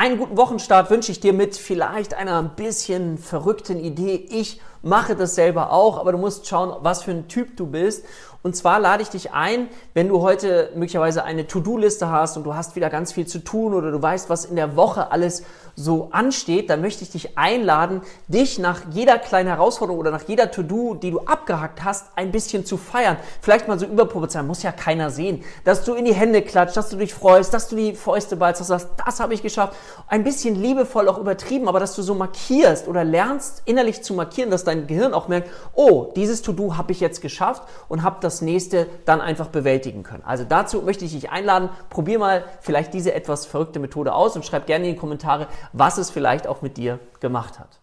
Einen guten Wochenstart wünsche ich dir mit vielleicht einer ein bisschen verrückten Idee. Ich mache das selber auch, aber du musst schauen, was für ein Typ du bist. Und zwar lade ich dich ein, wenn du heute möglicherweise eine To-Do-Liste hast und du hast wieder ganz viel zu tun oder du weißt, was in der Woche alles so ansteht, dann möchte ich dich einladen, dich nach jeder kleinen Herausforderung oder nach jeder To-Do, die du abgehackt hast, ein bisschen zu feiern. Vielleicht mal so überproportional, muss ja keiner sehen, dass du in die Hände klatscht, dass du dich freust, dass du die Fäuste ballst, dass du sagst, das habe ich geschafft. Ein bisschen liebevoll auch übertrieben, aber dass du so markierst oder lernst innerlich zu markieren, dass dein Gehirn auch merkt, oh, dieses To-Do habe ich jetzt geschafft und habe das nächste dann einfach bewältigen können. Also dazu möchte ich dich einladen, probier mal vielleicht diese etwas verrückte Methode aus und schreib gerne in die Kommentare, was es vielleicht auch mit dir gemacht hat.